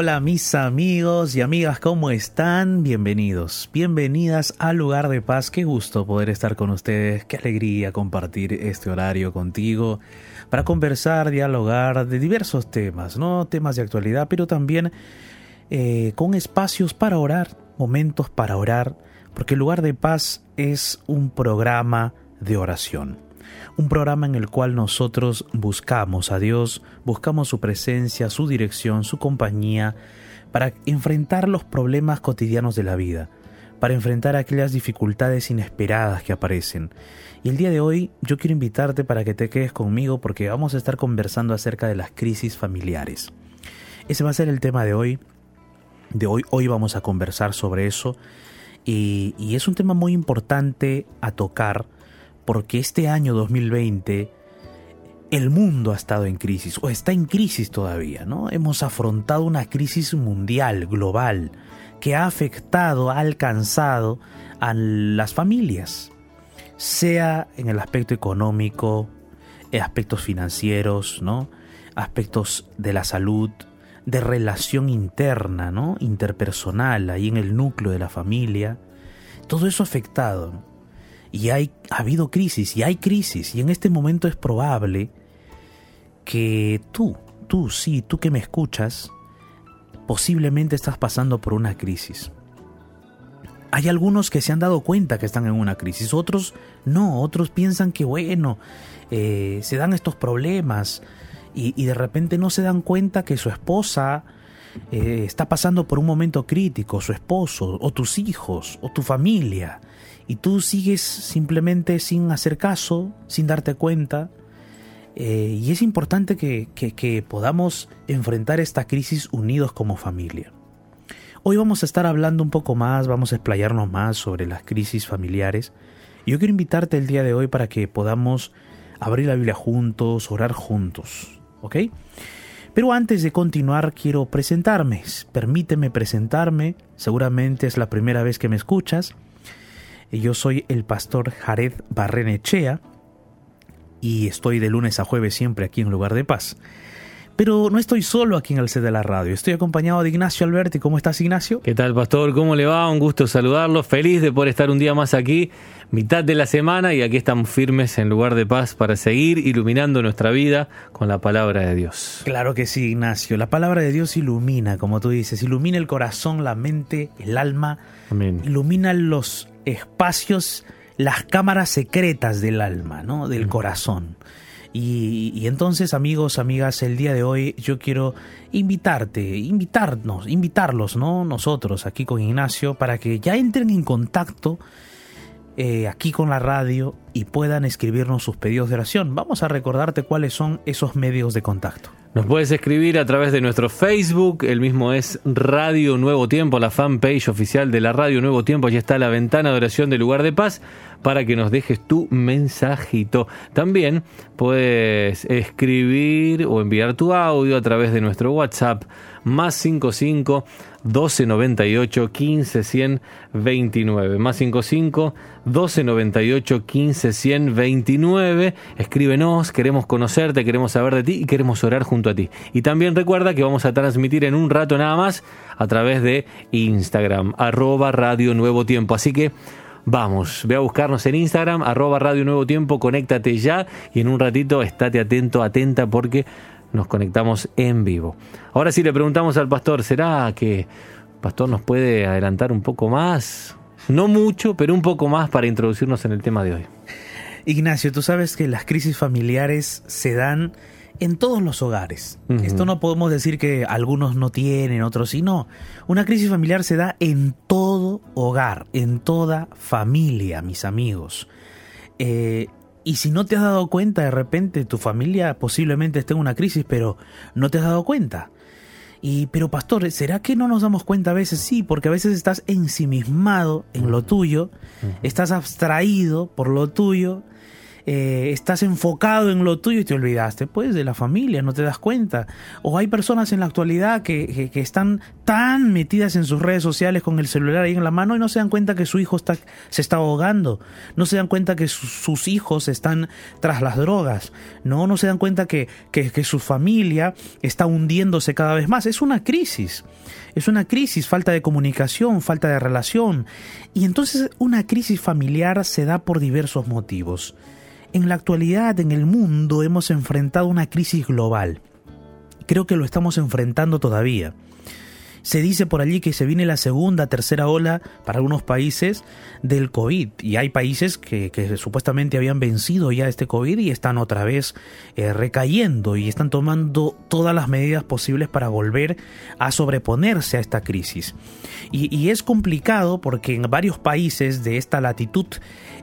Hola, mis amigos y amigas, ¿cómo están? Bienvenidos, bienvenidas al lugar de paz. Qué gusto poder estar con ustedes, qué alegría compartir este horario contigo para conversar, dialogar de diversos temas, ¿no? Temas de actualidad, pero también eh, con espacios para orar, momentos para orar, porque lugar de paz es un programa de oración un programa en el cual nosotros buscamos a Dios, buscamos su presencia, su dirección, su compañía, para enfrentar los problemas cotidianos de la vida, para enfrentar aquellas dificultades inesperadas que aparecen. Y el día de hoy yo quiero invitarte para que te quedes conmigo porque vamos a estar conversando acerca de las crisis familiares. Ese va a ser el tema de hoy. De hoy, hoy vamos a conversar sobre eso. Y, y es un tema muy importante a tocar porque este año 2020 el mundo ha estado en crisis o está en crisis todavía, ¿no? Hemos afrontado una crisis mundial, global, que ha afectado, ha alcanzado a las familias, sea en el aspecto económico, aspectos financieros, ¿no? Aspectos de la salud, de relación interna, ¿no? Interpersonal, ahí en el núcleo de la familia. Todo eso afectado y hay, ha habido crisis y hay crisis y en este momento es probable que tú, tú, sí, tú que me escuchas, posiblemente estás pasando por una crisis. Hay algunos que se han dado cuenta que están en una crisis, otros no, otros piensan que bueno, eh, se dan estos problemas y, de repente no se dan cuenta que su esposa eh, está pasando por un momento crítico, su esposo, o tus hijos, o tu familia, y tú sigues simplemente sin hacer caso, sin darte cuenta. Eh, y es importante que, que podamos enfrentar esta crisis unidos como familia. Hoy vamos a estar hablando un poco más, vamos a explayarnos más sobre las crisis familiares. Y yo quiero invitarte el día de hoy para que podamos abrir la Biblia juntos, orar juntos. ¿Ok? Pero antes de continuar quiero presentarme. Permíteme presentarme. Seguramente es la primera vez que me escuchas. Yo soy el pastor Jared Barrenechea y estoy de lunes a jueves siempre aquí en Lugar de Paz. Pero no estoy solo aquí en el set de la radio, estoy acompañado de Ignacio Alberti. ¿Cómo estás, Ignacio? ¿Qué tal, pastor? ¿Cómo le va? Un gusto saludarlo. Feliz de poder estar un día más aquí, mitad de la semana, y aquí estamos firmes en lugar de paz para seguir iluminando nuestra vida con la palabra de Dios. Claro que sí, Ignacio. La palabra de Dios ilumina, como tú dices, ilumina el corazón, la mente, el alma, Amén. ilumina los espacios, las cámaras secretas del alma, ¿no? Del corazón. Y, entonces, amigos, amigas, el día de hoy yo quiero invitarte, invitarnos, invitarlos, ¿no? Nosotros aquí con Ignacio, para que ya entren en contacto eh, aquí con la radio y puedan escribirnos sus pedidos de oración. Vamos a recordarte cuáles son esos medios de contacto. Nos puedes escribir a través de nuestro Facebook, el mismo es Radio Nuevo Tiempo, la fanpage oficial de la Radio Nuevo Tiempo, allí está la ventana de oración del lugar de paz para que nos dejes tu mensajito. También puedes escribir o enviar tu audio a través de nuestro WhatsApp más 55 1298 15 100 29 más 55 1298 15 100 29 escríbenos queremos conocerte queremos saber de ti y queremos orar junto a ti. Y también recuerda que vamos a transmitir en un rato nada más a través de Instagram arroba radio nuevo tiempo. Así que Vamos, ve a buscarnos en Instagram, arroba Radio Nuevo Tiempo, conéctate ya y en un ratito estate atento, atenta porque nos conectamos en vivo. Ahora sí le preguntamos al pastor, ¿será que el pastor nos puede adelantar un poco más? No mucho, pero un poco más para introducirnos en el tema de hoy. Ignacio, tú sabes que las crisis familiares se dan en todos los hogares. Esto no podemos decir que algunos no tienen, otros sí, no. Una crisis familiar se da en todo hogar, en toda familia, mis amigos. Eh, y si no te has dado cuenta, de repente tu familia posiblemente esté en una crisis, pero no te has dado cuenta. Y, pero pastor, ¿será que no nos damos cuenta a veces? Sí, porque a veces estás ensimismado en lo tuyo, estás abstraído por lo tuyo, eh, estás enfocado en lo tuyo y te olvidaste, pues, de la familia, no te das cuenta. O hay personas en la actualidad que, que, están tan metidas en sus redes sociales con el celular ahí en la mano y no se dan cuenta que su hijo está, se está ahogando, no se dan cuenta que sus hijos están tras las drogas, no, no se dan cuenta que, que, que su familia está hundiéndose cada vez más. Es una crisis. Es una crisis, falta de comunicación, falta de relación. Y entonces una crisis familiar se da por diversos motivos. En la actualidad, en el mundo, hemos enfrentado una crisis global. Creo que lo estamos enfrentando todavía. Se dice por allí que se viene la segunda, tercera ola para algunos países del COVID y hay países que, supuestamente habían vencido ya este COVID y están otra vez eh, recayendo y están tomando todas las medidas posibles para volver a sobreponerse a esta crisis. Y es complicado porque en varios países de esta latitud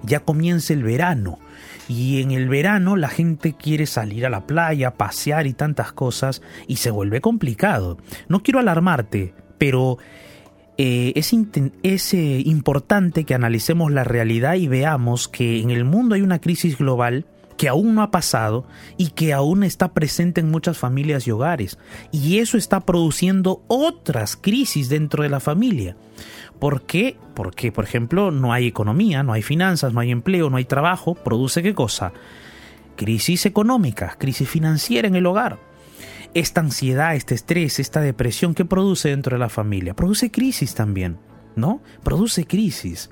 ya comienza el verano y en el verano la gente quiere salir a la playa, pasear y tantas cosas y se vuelve complicado. No quiero alarmarte, pero eh, es, es eh, importante que analicemos la realidad y veamos que en el mundo hay una crisis global que aún no ha pasado y que aún está presente en muchas familias y hogares. Y eso está produciendo otras crisis dentro de la familia. ¿Por qué? Porque, por ejemplo, no hay economía, no hay finanzas, no hay empleo, no hay trabajo. ¿Produce qué cosa? Crisis económica, crisis financiera en el hogar. Esta ansiedad, este estrés, esta depresión, ¿qué produce dentro de la familia? Produce crisis también, ¿no? Produce crisis.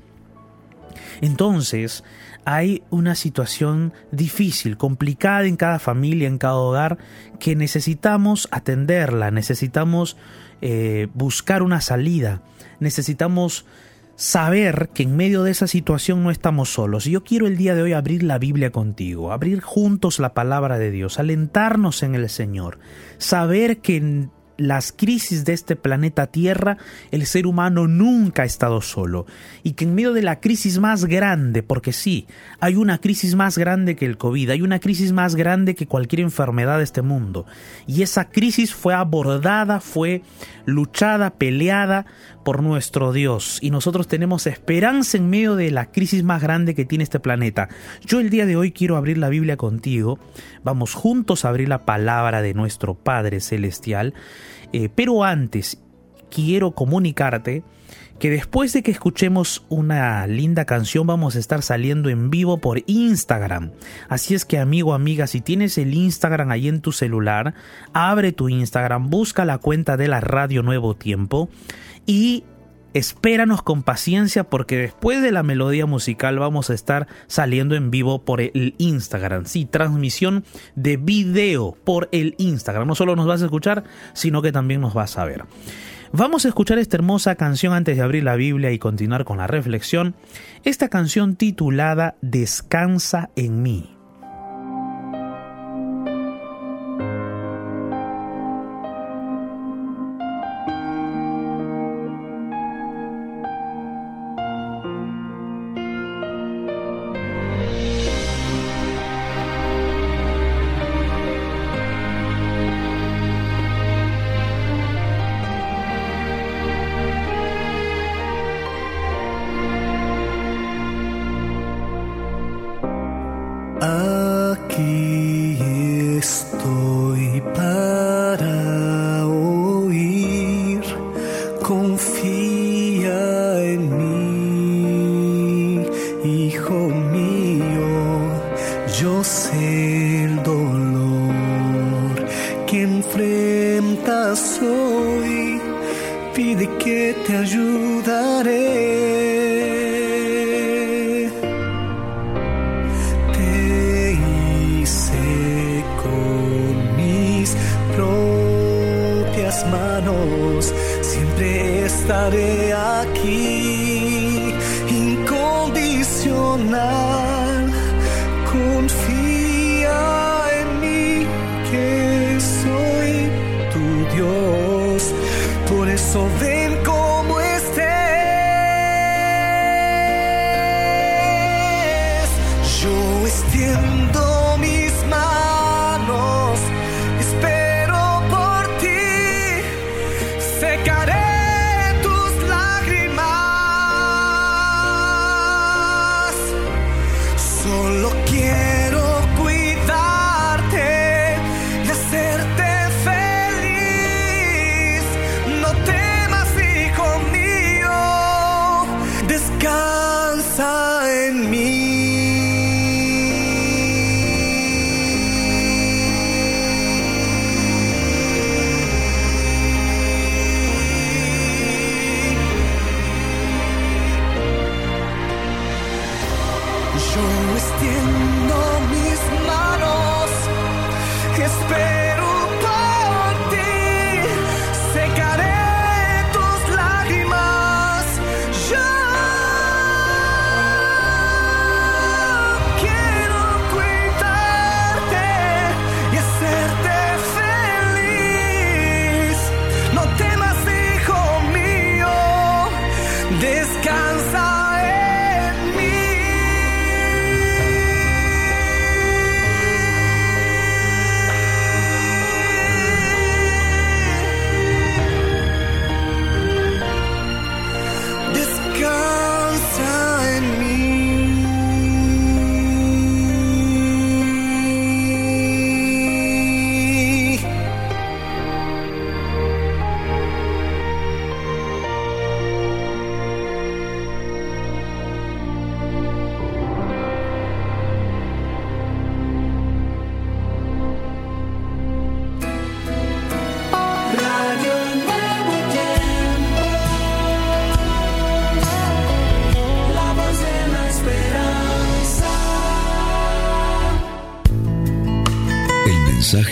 Entonces, hay una situación difícil, complicada en cada familia, en cada hogar, que necesitamos atenderla, necesitamos eh, buscar una salida necesitamos saber que en medio de esa situación no estamos solos. Yo quiero el día de hoy abrir la Biblia contigo, abrir juntos la palabra de Dios, alentarnos en el Señor, saber que las crisis de este planeta Tierra, el ser humano nunca ha estado solo. Y que en medio de la crisis más grande, porque sí, hay una crisis más grande que el COVID, hay una crisis más grande que cualquier enfermedad de este mundo. Y esa crisis fue abordada, fue luchada, peleada por nuestro Dios. Y nosotros tenemos esperanza en medio de la crisis más grande que tiene este planeta. Yo el día de hoy quiero abrir la Biblia contigo. Vamos juntos a abrir la palabra de nuestro Padre Celestial. Eh, pero antes, quiero comunicarte que después de que escuchemos una linda canción vamos a estar saliendo en vivo por Instagram. Así es que amigo, amiga, si tienes el Instagram ahí en tu celular, abre tu Instagram, busca la cuenta de la Radio Nuevo Tiempo y espéranos con paciencia porque después de la melodía musical vamos a estar saliendo en vivo por el Instagram. Sí, transmisión de video por el Instagram. No solo nos vas a escuchar, sino que también nos vas a ver. Vamos a escuchar esta hermosa canción antes de abrir la Biblia y continuar con la reflexión. Esta canción titulada Descansa en mí.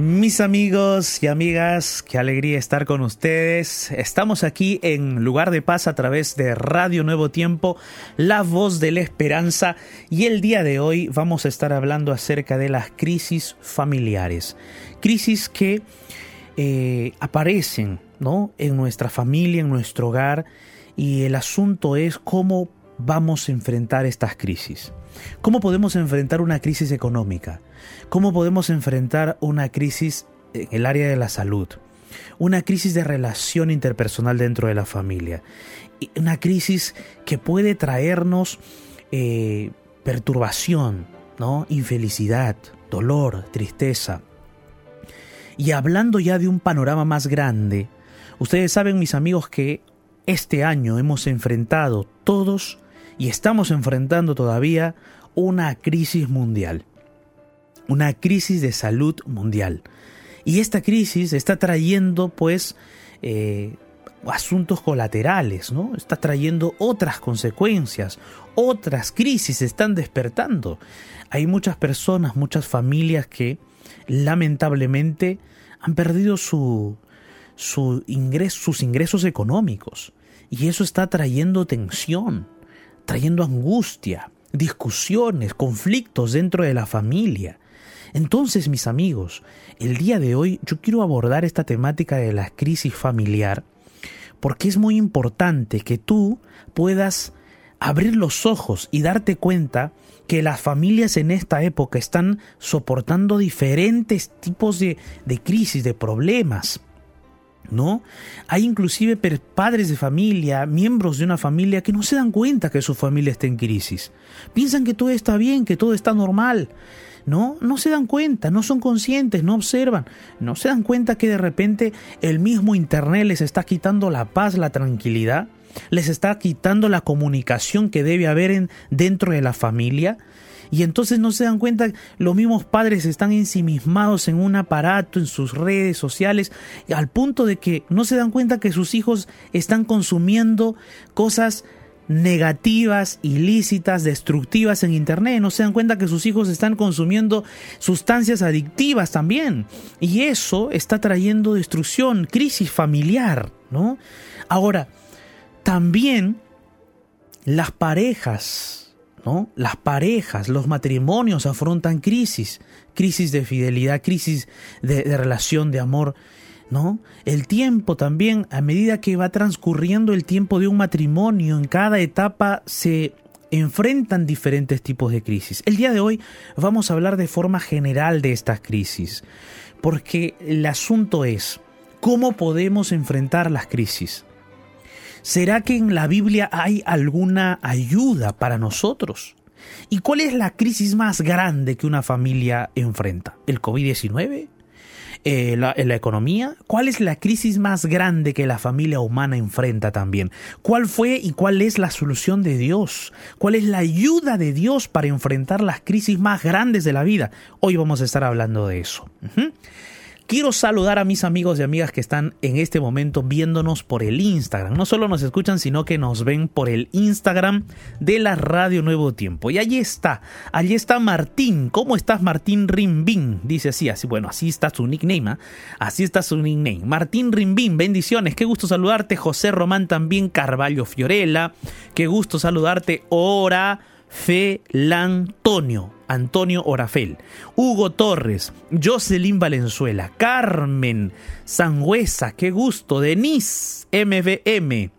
Mis amigos y amigas, qué alegría estar con ustedes. Estamos aquí en Lugar de Paz a través de Radio Nuevo Tiempo, la voz de la esperanza y el día de hoy vamos a estar hablando acerca de las crisis familiares. Crisis que eh, aparecen ¿no? en nuestra familia, en nuestro hogar y el asunto es cómo vamos a enfrentar estas crisis. ¿Cómo podemos enfrentar una crisis económica? ¿Cómo podemos enfrentar una crisis en el área de la salud? Una crisis de relación interpersonal dentro de la familia. Una crisis que puede traernos eh, perturbación, ¿no? infelicidad, dolor, tristeza. Y hablando ya de un panorama más grande, ustedes saben mis amigos que este año hemos enfrentado todos y estamos enfrentando todavía una crisis mundial una crisis de salud mundial. Y esta crisis está trayendo pues eh, asuntos colaterales, ¿no? Está trayendo otras consecuencias, otras crisis están despertando. Hay muchas personas, muchas familias que lamentablemente han perdido su, su sus ingresos económicos. Y eso está trayendo tensión, trayendo angustia, discusiones, conflictos dentro de la familia. Entonces, mis amigos, el día de hoy yo quiero abordar esta temática de la crisis familiar porque es muy importante que tú puedas abrir los ojos y darte cuenta que las familias en esta época están soportando diferentes tipos de, de crisis, de problemas. ¿No? Hay inclusive padres de familia, miembros de una familia que no se dan cuenta que su familia está en crisis. Piensan que todo está bien, que todo está normal. ¿no? No se dan cuenta, no son conscientes, no observan, no se dan cuenta que de repente el mismo Internet les está quitando la paz, la tranquilidad, les está quitando la comunicación que debe haber en, dentro de la familia. Y entonces no se dan cuenta, los mismos padres están ensimismados en un aparato, en sus redes sociales, al punto de que no se dan cuenta que sus hijos están consumiendo cosas negativas, ilícitas, destructivas en Internet. No se dan cuenta que sus hijos están consumiendo sustancias adictivas también. Y eso está trayendo destrucción, crisis familiar, ¿no? Ahora, también las parejas, ¿no? Las parejas, los matrimonios afrontan crisis, crisis de fidelidad, crisis de, de relación, de amor. ¿no? El tiempo también, a medida que va transcurriendo el tiempo de un matrimonio, en cada etapa se enfrentan diferentes tipos de crisis. El día de hoy vamos a hablar de forma general de estas crisis, porque el asunto es, ¿cómo podemos enfrentar las crisis? ¿Será que en la Biblia hay alguna ayuda para nosotros? ¿Y cuál es la crisis más grande que una familia enfrenta? ¿El COVID-19? eh, la, la, economía? ¿Cuál es la crisis más grande que la familia humana enfrenta también? ¿Cuál fue y cuál es la solución de Dios? ¿Cuál es la ayuda de Dios para enfrentar las crisis más grandes de la vida? Hoy vamos a estar hablando de eso. Quiero saludar a mis amigos y amigas que están en este momento viéndonos por el Instagram. No solo nos escuchan, sino que nos ven por el Instagram de la Radio Nuevo Tiempo. Y allí está, allí está Martín. ¿Cómo estás, Martín Rimbín? Dice así, así, bueno, así está su nickname, ¿eh? así está su nickname. Martín Rimbín, bendiciones, qué gusto saludarte. José Román también, Carvalho Fiorella, qué gusto saludarte. Ora. Felantonio, Antonio Orafel, Hugo Torres, Jocelyn Valenzuela, Carmen Sangüesa, qué gusto, Denise MVM,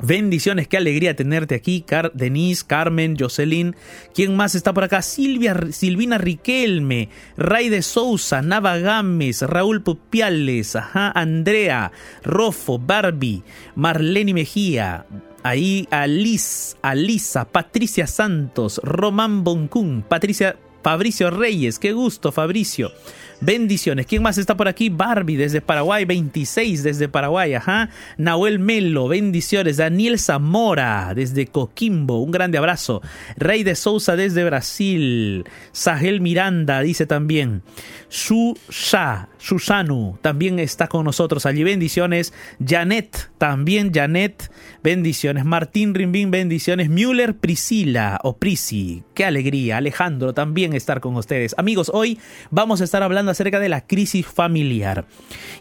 Bendiciones, qué alegría tenerte aquí, Car Denise, Carmen, Jocelyn. ¿Quién más está por acá? Silvia, Silvina Riquelme, Ray de Sousa, Nava Gámez, Raúl Pupiales, ajá, Andrea, Rofo, Barbie, Marlene Mejía, ahí Alice, Alisa, Patricia Santos, Román Boncún, Patricia, Fabricio Reyes, qué gusto, Fabricio. Bendiciones. ¿Quién más está por aquí? Barbie desde Paraguay, 26 desde Paraguay, ajá. Nahuel Melo, bendiciones. Daniel Zamora desde Coquimbo, un grande abrazo. Rey de Sousa desde Brasil. Sahel Miranda dice también. Susha, Susanu también está con nosotros allí. Bendiciones. Janet, también Janet. Bendiciones. Martín Rimbín, bendiciones. Müller Priscila o Prisi. Qué alegría. Alejandro también estar con ustedes. Amigos, hoy vamos a estar hablando acerca de la crisis familiar.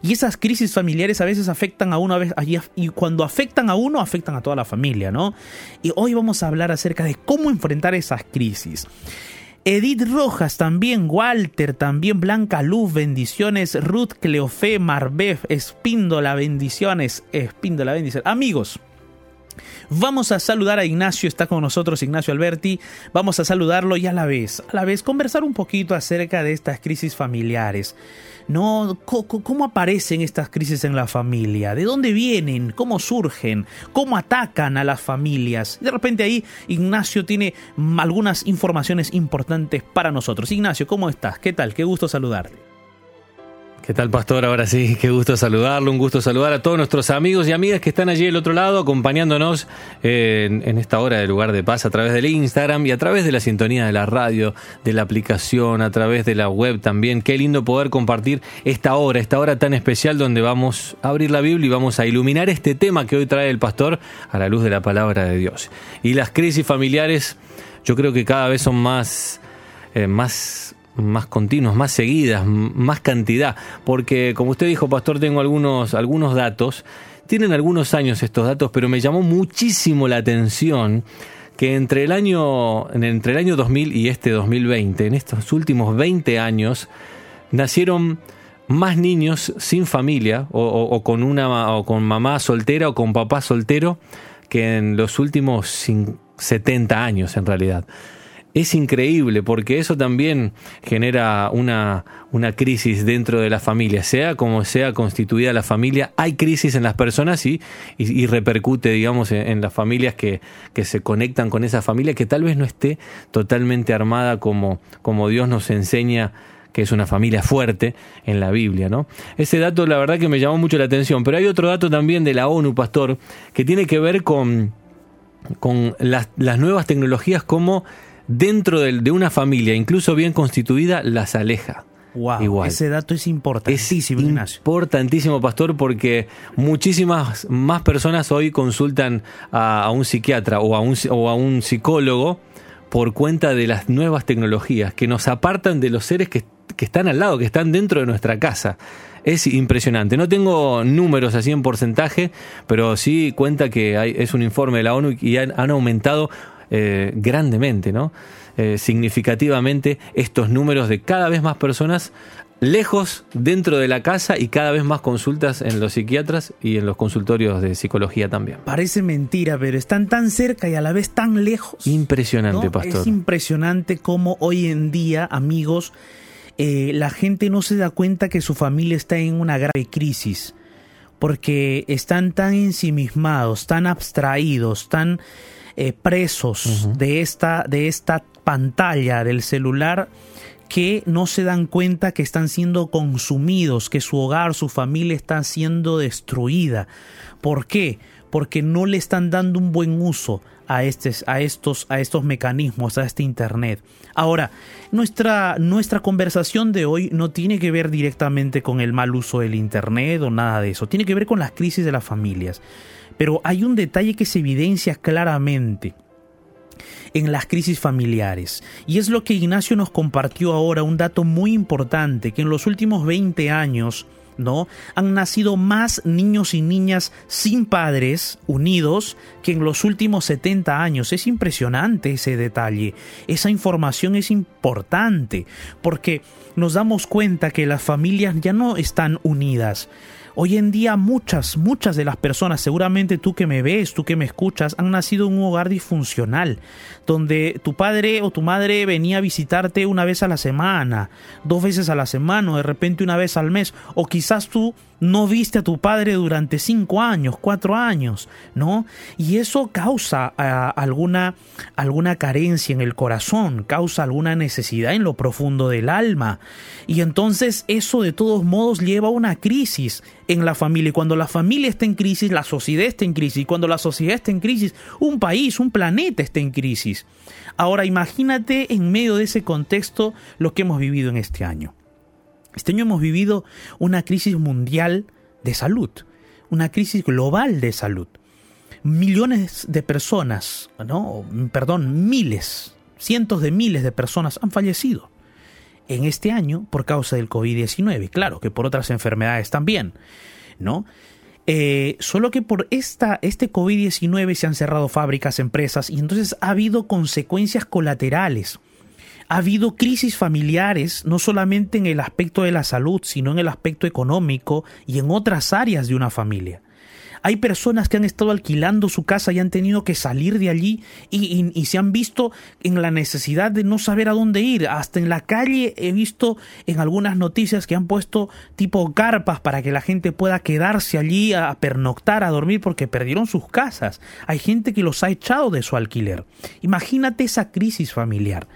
Y esas crisis familiares a veces afectan a uno, a veces, y cuando afectan a uno, afectan a toda la familia, ¿no? Y hoy vamos a hablar acerca de cómo enfrentar esas crisis. Edith Rojas también, Walter también, Blanca Luz, bendiciones, Ruth Cleofé, Marbef, Espíndola, bendiciones, Espíndola, bendiciones. Amigos, Vamos a saludar a Ignacio, está con nosotros Ignacio Alberti. Vamos a saludarlo y a la vez, a la vez conversar un poquito acerca de estas crisis familiares. ¿no? ¿Cómo aparecen estas crisis en la familia? ¿De dónde vienen? ¿Cómo surgen? ¿Cómo atacan a las familias? De repente ahí Ignacio tiene algunas informaciones importantes para nosotros. Ignacio, ¿cómo estás? ¿Qué tal? Qué gusto saludarte. ¿Qué tal, Pastor? Ahora sí, qué gusto saludarlo, un gusto saludar a todos nuestros amigos y amigas que están allí del otro lado acompañándonos en, esta hora de lugar de paz a través del Instagram y a través de la sintonía de la radio, de la aplicación, a través de la web también. Qué lindo poder compartir esta hora, esta hora tan especial donde vamos a abrir la Biblia y vamos a iluminar este tema que hoy trae el Pastor a la luz de la palabra de Dios. Y las crisis familiares, yo creo que cada vez son más, eh, más más continuos, más seguidas, más cantidad, porque como usted dijo, pastor, tengo algunos, algunos datos, tienen algunos años estos datos, pero me llamó muchísimo la atención que entre el año, entre el año 2000 y este 2020, en estos últimos 20 años, nacieron más niños sin familia o, con una o con mamá soltera o con papá soltero que en los últimos 70 años en realidad es increíble porque eso también genera una, una, crisis dentro de la familia. Sea como sea constituida la familia, hay crisis en las personas y, y, repercute, digamos, en, las familias que, que, se conectan con esa familia que tal vez no esté totalmente armada como, como Dios nos enseña que es una familia fuerte en la Biblia, ¿no? Ese dato la verdad que me llamó mucho la atención, pero hay otro dato también de la ONU, pastor, que tiene que ver con, con las, las nuevas tecnologías como dentro de, una familia, incluso bien constituida, las aleja. Wow, ese dato es importantísimo, es Importantísimo, pastor, porque muchísimas más personas hoy consultan a, un psiquiatra o a un, o a un psicólogo por cuenta de las nuevas tecnologías que nos apartan de los seres que, están al lado, que están dentro de nuestra casa. Es impresionante. No tengo números así en porcentaje, pero sí cuenta que hay, es un informe de la ONU y han aumentado eh, grandemente, ¿no? Eh, significativamente estos números de cada vez más personas lejos dentro de la casa y cada vez más consultas en los psiquiatras y en los consultorios de psicología también. Parece mentira, pero están tan cerca y a la vez tan lejos. Impresionante, pastor. Es impresionante cómo hoy en día, amigos, eh, la gente no se da cuenta que su familia está en una grave crisis, porque están tan ensimismados, tan abstraídos, tan eh, presos de, esta, de esta pantalla del celular que no se dan cuenta que están siendo consumidos, que su hogar, su familia está siendo destruida. ¿Por qué? Porque no le están dando un buen uso a, a, estos, a estos mecanismos, a este Internet. Ahora, nuestra, nuestra conversación de hoy no tiene que ver directamente con el mal uso del Internet o nada de eso, tiene que ver con las crisis de las familias. Pero hay un detalle que se evidencia claramente en las crisis familiares. Y es lo que Ignacio nos compartió ahora, un dato muy importante, que en los últimos 20 años ¿no? Han nacido más niños y niñas sin padres unidos que en los últimos 70 años. Es impresionante ese detalle. Esa información es importante porque nos damos cuenta que las familias ya no están unidas. Hoy en día muchas, muchas de las personas, seguramente tú que me ves, tú que me escuchas, han nacido en un hogar disfuncional, donde tu padre o tu madre venía a visitarte una vez a la semana, dos veces a la semana, o de repente una vez al mes, o quizás tú no viste a tu padre durante cinco años, cuatro años, ¿no? Y eso causa ah, alguna, alguna carencia en el corazón, causa alguna necesidad en lo profundo del alma. Y entonces eso de todos modos lleva a una crisis en la familia. Y cuando la familia está en crisis, la sociedad está en crisis. Y cuando la sociedad está en crisis, un país, un planeta está en crisis. Ahora imagínate en medio de ese contexto lo que hemos vivido en este año. Este año hemos vivido una crisis mundial de salud, una crisis global de salud. Millones de personas, no, perdón, miles, cientos de miles de personas han fallecido en este año por causa del COVID-19. Claro que por otras enfermedades también, ¿no? Eh, solo que por esta, este COVID-19 se han cerrado fábricas, empresas y entonces ha habido consecuencias colaterales ha habido crisis familiares, no solamente en el aspecto de la salud, sino en el aspecto económico y en otras áreas de una familia. Hay personas que han estado alquilando su casa y han tenido que salir de allí y, se han visto en la necesidad de no saber a dónde ir. Hasta en la calle he visto en algunas noticias que han puesto tipo carpas para que la gente pueda quedarse allí a pernoctar, a dormir porque perdieron sus casas. Hay gente que los ha echado de su alquiler. Imagínate esa crisis familiar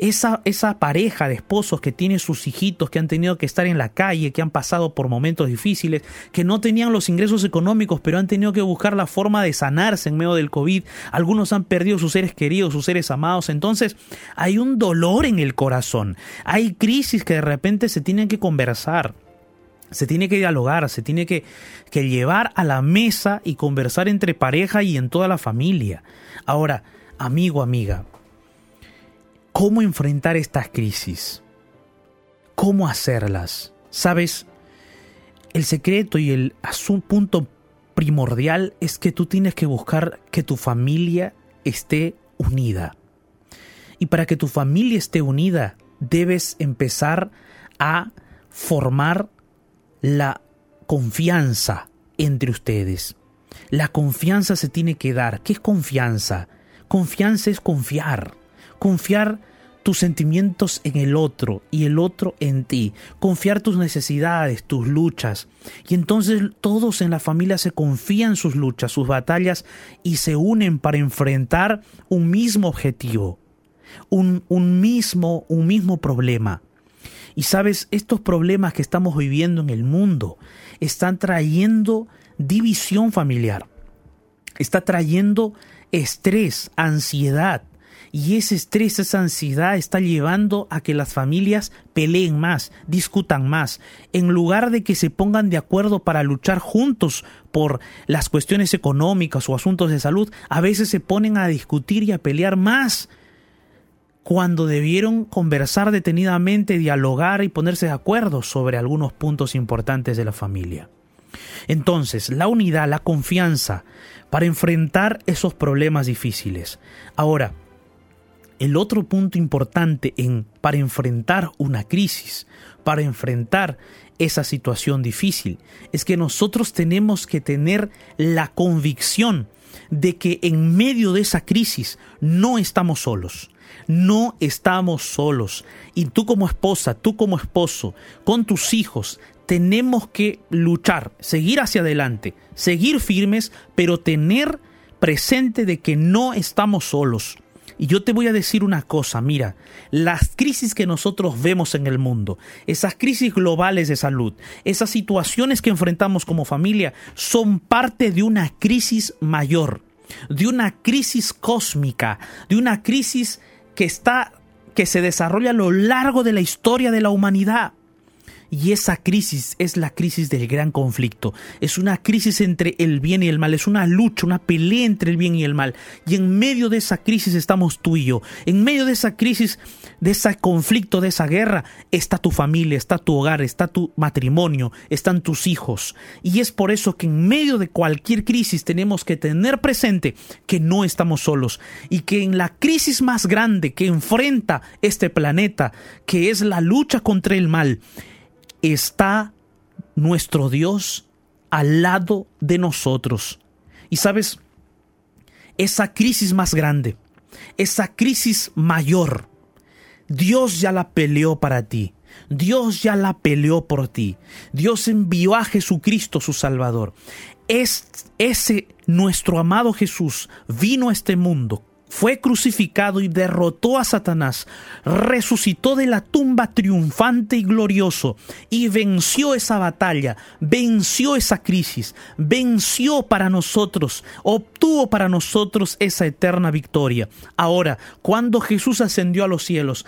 esa, esa pareja de esposos que tiene sus hijitos, que han tenido que estar en la calle, que han pasado por momentos difíciles, que no tenían los ingresos económicos, pero han tenido que buscar la forma de sanarse en medio del COVID. Algunos han perdido sus seres queridos, sus seres amados. Entonces hay un dolor en el corazón. Hay crisis que de repente se tienen que conversar. Se tiene que dialogar, se tiene que, que llevar a la mesa y conversar entre pareja y en toda la familia. Ahora, amigo, amiga, cómo enfrentar estas crisis, cómo hacerlas. Sabes, el secreto y el punto primordial es que tú tienes que buscar que tu familia esté unida. Y para que tu familia esté unida, debes empezar a formar la confianza entre ustedes. La confianza se tiene que dar. ¿Qué es confianza? Confianza es confiar confiar tus sentimientos en el otro y el otro en ti, confiar tus necesidades, tus luchas. Y entonces todos en la familia se confían sus luchas, sus batallas y se unen para enfrentar un mismo objetivo, un, un mismo, un mismo problema. Y sabes, estos problemas que estamos viviendo en el mundo están trayendo división familiar, está trayendo estrés, ansiedad, y ese estrés, esa ansiedad está llevando a que las familias peleen más, discutan más, en lugar de que se pongan de acuerdo para luchar juntos por las cuestiones económicas o asuntos de salud, a veces se ponen a discutir y a pelear más cuando debieron conversar detenidamente, dialogar y ponerse de acuerdo sobre algunos puntos importantes de la familia. Entonces, la unidad, la confianza para enfrentar esos problemas difíciles. Ahora, el otro punto importante en, para enfrentar una crisis, para enfrentar esa situación difícil, es que nosotros tenemos que tener la convicción de que en medio de esa crisis no estamos solos. No estamos solos. Y tú como esposa, tú como esposo, con tus hijos, tenemos que luchar, seguir hacia adelante, seguir firmes, pero tener presente de que no estamos solos. Y yo te voy a decir una cosa, mira, las crisis que nosotros vemos en el mundo, esas crisis globales de salud, esas situaciones que enfrentamos como familia, son parte de una crisis mayor, de una crisis cósmica, de una crisis que está que se desarrolla a lo largo de la historia de la humanidad. Y esa crisis es la crisis del gran conflicto. Es una crisis entre el bien y el mal. Es una lucha, una pelea entre el bien y el mal. Y en medio de esa crisis estamos tú y yo. En medio de esa crisis, de ese conflicto, de esa guerra, está tu familia, está tu hogar, está tu matrimonio, están tus hijos. Y es por eso que en medio de cualquier crisis tenemos que tener presente que no estamos solos. Y que en la crisis más grande que enfrenta este planeta, que es la lucha contra el mal, está nuestro Dios al lado de nosotros. Y sabes, esa crisis más grande, esa crisis mayor, Dios ya la peleó para ti. Dios ya la peleó por ti. Dios envió a Jesucristo su Salvador. Es, ese nuestro amado Jesús vino a este mundo, fue crucificado y derrotó a Satanás, resucitó de la tumba triunfante y glorioso y venció esa batalla, venció esa crisis, venció para nosotros, obtuvo para nosotros esa eterna victoria. Ahora, cuando Jesús ascendió a los cielos,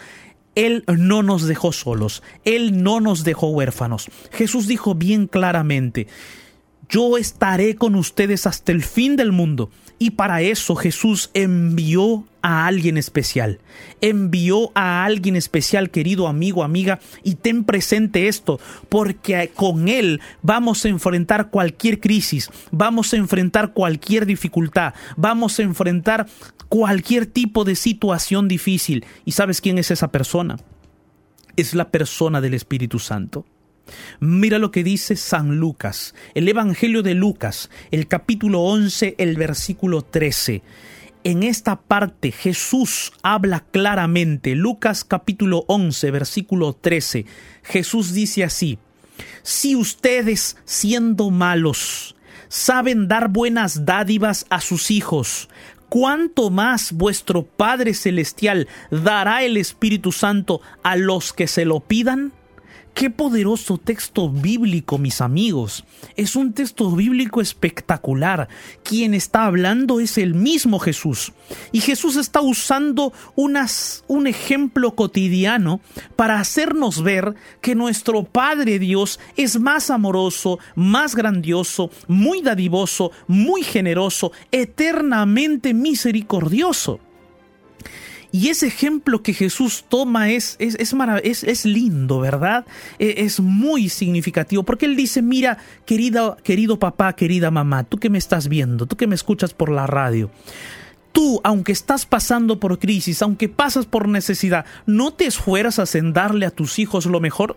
él no nos dejó solos, Él no nos dejó huérfanos. Jesús dijo bien claramente, yo estaré con ustedes hasta el fin del mundo. Y para eso Jesús envió a alguien especial. Envió a alguien especial, querido amigo, amiga, y ten presente esto, porque con Él vamos a enfrentar cualquier crisis, vamos a enfrentar cualquier dificultad, vamos a enfrentar cualquier tipo de situación difícil. ¿Y sabes quién es esa persona? Es la persona del Espíritu Santo. Mira lo que dice San Lucas, el Evangelio de Lucas, el capítulo 11, el versículo 13. En esta parte Jesús habla claramente, Lucas capítulo 11, versículo 13. Jesús dice así, si ustedes siendo malos saben dar buenas dádivas a sus hijos, ¿cuánto más vuestro Padre Celestial dará el Espíritu Santo a los que se lo pidan? Qué poderoso texto bíblico, mis amigos. Es un texto bíblico espectacular. Quien está hablando es el mismo Jesús. Y Jesús está usando unas, un ejemplo cotidiano para hacernos ver que nuestro Padre Dios es más amoroso, más grandioso, muy dadivoso, muy generoso, eternamente misericordioso. Y ese ejemplo que Jesús toma es, es, es, es lindo, ¿verdad? E, es, muy significativo, porque Él dice, mira, querida, querido papá, querida mamá, tú que me estás viendo, tú que me escuchas por la radio, tú, aunque estás pasando por crisis, aunque pasas por necesidad, ¿no te esfuerzas en darle a tus hijos lo mejor?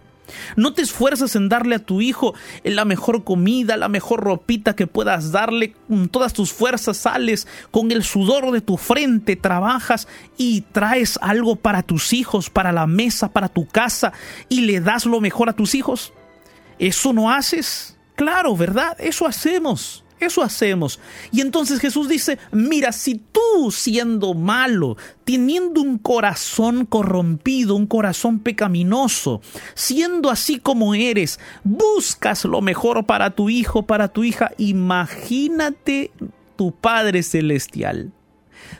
No te esfuerzas en darle a tu hijo la mejor comida, la mejor ropita que puedas darle. Con todas tus fuerzas sales, con el sudor de tu frente trabajas y traes algo para tus hijos, para la mesa, para tu casa y le das lo mejor a tus hijos. ¿Eso no haces? Claro, ¿verdad? Eso hacemos. Eso hacemos. Y entonces Jesús dice, mira, si tú siendo malo, teniendo un corazón corrompido, un corazón pecaminoso, siendo así como eres, buscas lo mejor para tu hijo, para tu hija, imagínate tu Padre Celestial.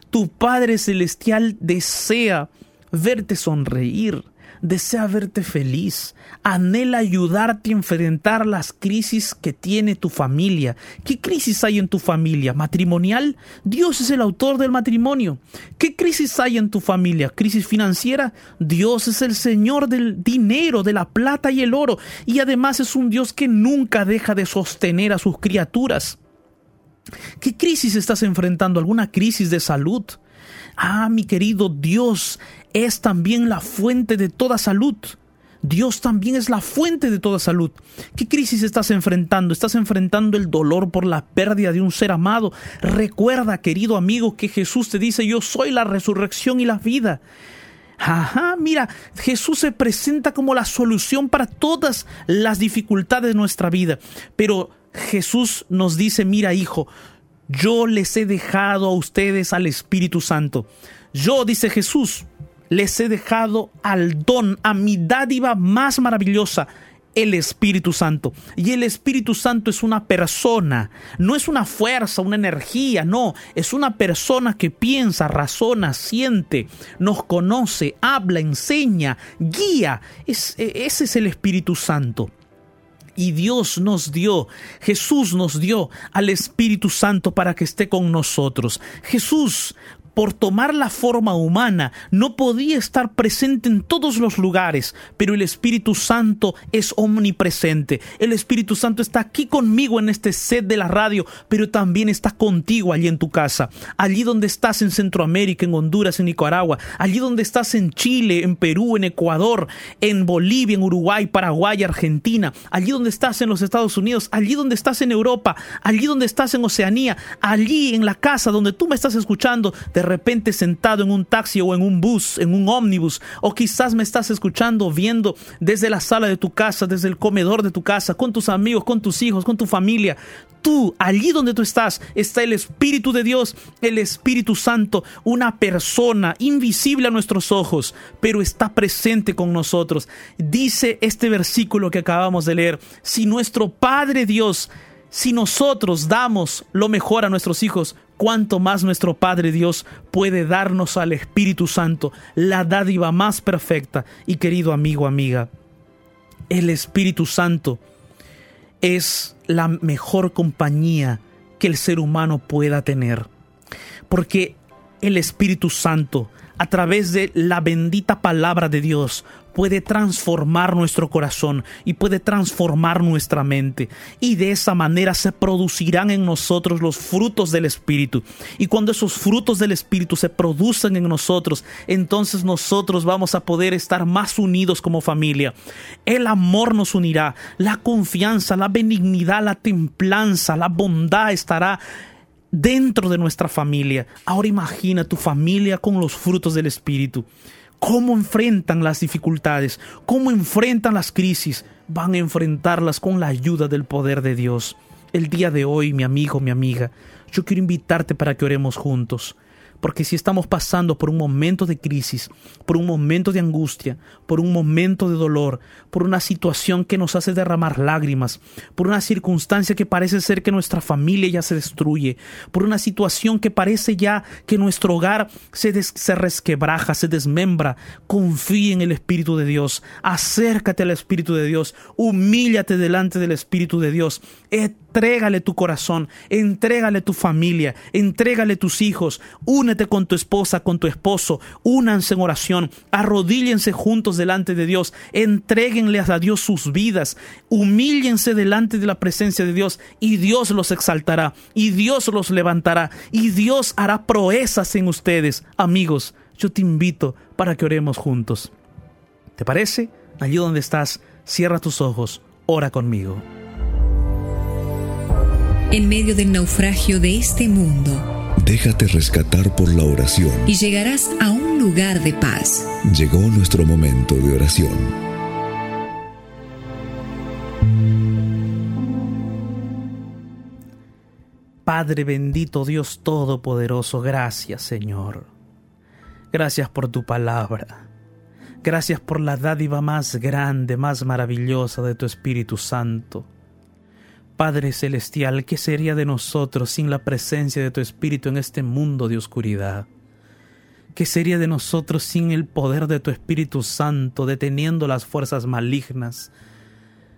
Tu Padre Celestial desea verte sonreír desea verte feliz, anhela ayudarte a enfrentar las crisis que tiene tu familia. ¿Qué crisis hay en tu familia? ¿Matrimonial? Dios es el autor del matrimonio. ¿Qué crisis hay en tu familia? ¿Crisis financiera? Dios es el Señor del dinero, de la plata y el oro. Y además es un Dios que nunca deja de sostener a sus criaturas. ¿Qué crisis estás enfrentando? ¿Alguna crisis de salud? Ah, mi querido Dios es también la fuente de toda salud. Dios también es la fuente de toda salud. ¿Qué crisis estás enfrentando? ¿Estás enfrentando el dolor por la pérdida de un ser amado? Recuerda, querido amigo, que Jesús te dice, yo soy la resurrección y la vida. Ajá, mira, Jesús se presenta como la solución para todas las dificultades de nuestra vida. Pero Jesús nos dice, mira hijo, yo les he dejado a ustedes al Espíritu Santo. Yo, dice Jesús, les he dejado al don, a mi dádiva más maravillosa, el Espíritu Santo. Y el Espíritu Santo es una persona, no es una fuerza, una energía, no, es una persona que piensa, razona, siente, nos conoce, habla, enseña, guía. E, ese es el Espíritu Santo. Y Dios nos dio, Jesús nos dio al Espíritu Santo para que esté con nosotros. Jesús por tomar la forma humana, no podía estar presente en todos los lugares, pero el Espíritu Santo es omnipresente. El Espíritu Santo está aquí conmigo en este set de la radio, pero también está contigo allí en tu casa, allí donde estás en Centroamérica, en Honduras, en Nicaragua, allí donde estás en Chile, en Perú, en Ecuador, en Bolivia, en Uruguay, Paraguay, Argentina, allí donde estás en los Estados Unidos, allí donde estás en Europa, allí donde estás en Oceanía, allí en la casa donde tú me estás escuchando, repente sentado en un taxi o en un bus, en un ómnibus, o quizás me estás escuchando, viendo desde la sala de tu casa, desde el comedor de tu casa, con tus amigos, con tus hijos, con tu familia. Tú, allí donde tú estás, está el Espíritu de Dios, el Espíritu Santo, una persona invisible a nuestros ojos, pero está presente con nosotros. Dice este versículo que acabamos de leer, si nuestro Padre Dios si nosotros damos lo mejor a nuestros hijos, cuánto más nuestro Padre Dios puede darnos al Espíritu Santo, la dádiva más perfecta. Y querido amigo, amiga, el Espíritu Santo es la mejor compañía que el ser humano pueda tener. Porque el Espíritu Santo, a través de la bendita palabra de Dios, puede transformar nuestro corazón y puede transformar nuestra mente. Y de esa manera se producirán en nosotros los frutos del Espíritu. Y cuando esos frutos del Espíritu se producen en nosotros, entonces nosotros vamos a poder estar más unidos como familia. El amor nos unirá, la confianza, la benignidad, la templanza, la bondad estará dentro de nuestra familia. Ahora imagina tu familia con los frutos del Espíritu cómo enfrentan las dificultades, cómo enfrentan las crisis, van a enfrentarlas con la ayuda del poder de Dios. El día de hoy, mi amigo, mi amiga, yo quiero invitarte para que oremos juntos. Porque si estamos pasando por un momento de crisis, por un momento de angustia, por un momento de dolor, por una situación que nos hace derramar lágrimas, por una circunstancia que parece ser que nuestra familia ya se destruye, por una situación que parece ya que nuestro hogar se, se resquebraja, se desmembra, confíe en el Espíritu de Dios, acércate al Espíritu de Dios, humíllate delante del Espíritu de Dios, entrégale tu corazón, entrégale tu familia, entrégale tus hijos, únete con tu esposa, con tu esposo, únanse en oración, arrodíllense juntos delante de Dios, entréguenles a Dios sus vidas, humíllense delante de la presencia de Dios y Dios los exaltará y Dios los levantará y Dios hará proezas en ustedes. Amigos, yo te invito para que oremos juntos. ¿Te parece? Allí donde estás, cierra tus ojos, ora conmigo en medio del naufragio de este mundo. Déjate rescatar por la oración. Y llegarás a un lugar de paz. Llegó nuestro momento de oración. Padre bendito Dios Todopoderoso, gracias Señor. Gracias por tu palabra. Gracias por la dádiva más grande, más maravillosa de tu Espíritu Santo. Padre Celestial, ¿qué sería de nosotros sin la presencia de tu Espíritu en este mundo de oscuridad? ¿Qué sería de nosotros sin el poder de tu Espíritu Santo deteniendo las fuerzas malignas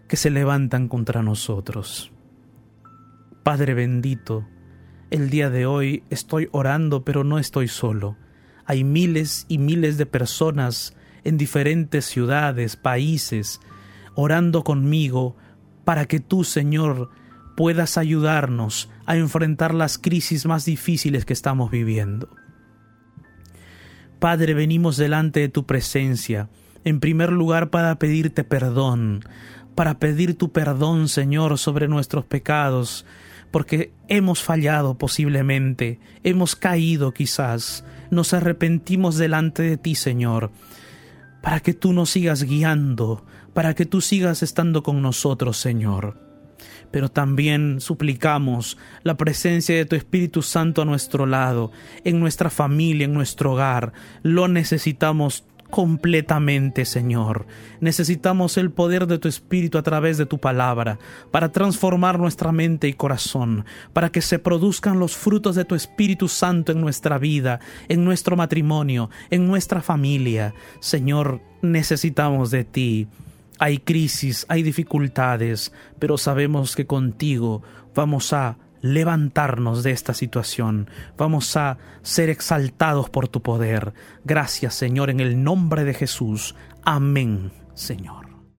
que se levantan contra nosotros? Padre bendito, el día de hoy estoy orando, pero no estoy solo. Hay miles y miles de personas en diferentes ciudades, países, orando conmigo, para que tú, Señor, puedas ayudarnos a enfrentar las crisis más difíciles que estamos viviendo. Padre, venimos delante de tu presencia, en primer lugar para pedirte perdón, para pedir tu perdón, Señor, sobre nuestros pecados, porque hemos fallado posiblemente, hemos caído quizás, nos arrepentimos delante de ti, Señor, para que tú nos sigas guiando, para que tú sigas estando con nosotros, Señor. Pero también suplicamos la presencia de tu Espíritu Santo a nuestro lado, en nuestra familia, en nuestro hogar. Lo necesitamos completamente, Señor. Necesitamos el poder de tu Espíritu a través de tu palabra para transformar nuestra mente y corazón, para que se produzcan los frutos de tu Espíritu Santo en nuestra vida, en nuestro matrimonio, en nuestra familia. Señor, necesitamos de ti. Hay crisis, hay dificultades, pero sabemos que contigo vamos a levantarnos de esta situación. Vamos a ser exaltados por tu poder. Gracias, Señor, en el nombre de Jesús. Amén, Señor.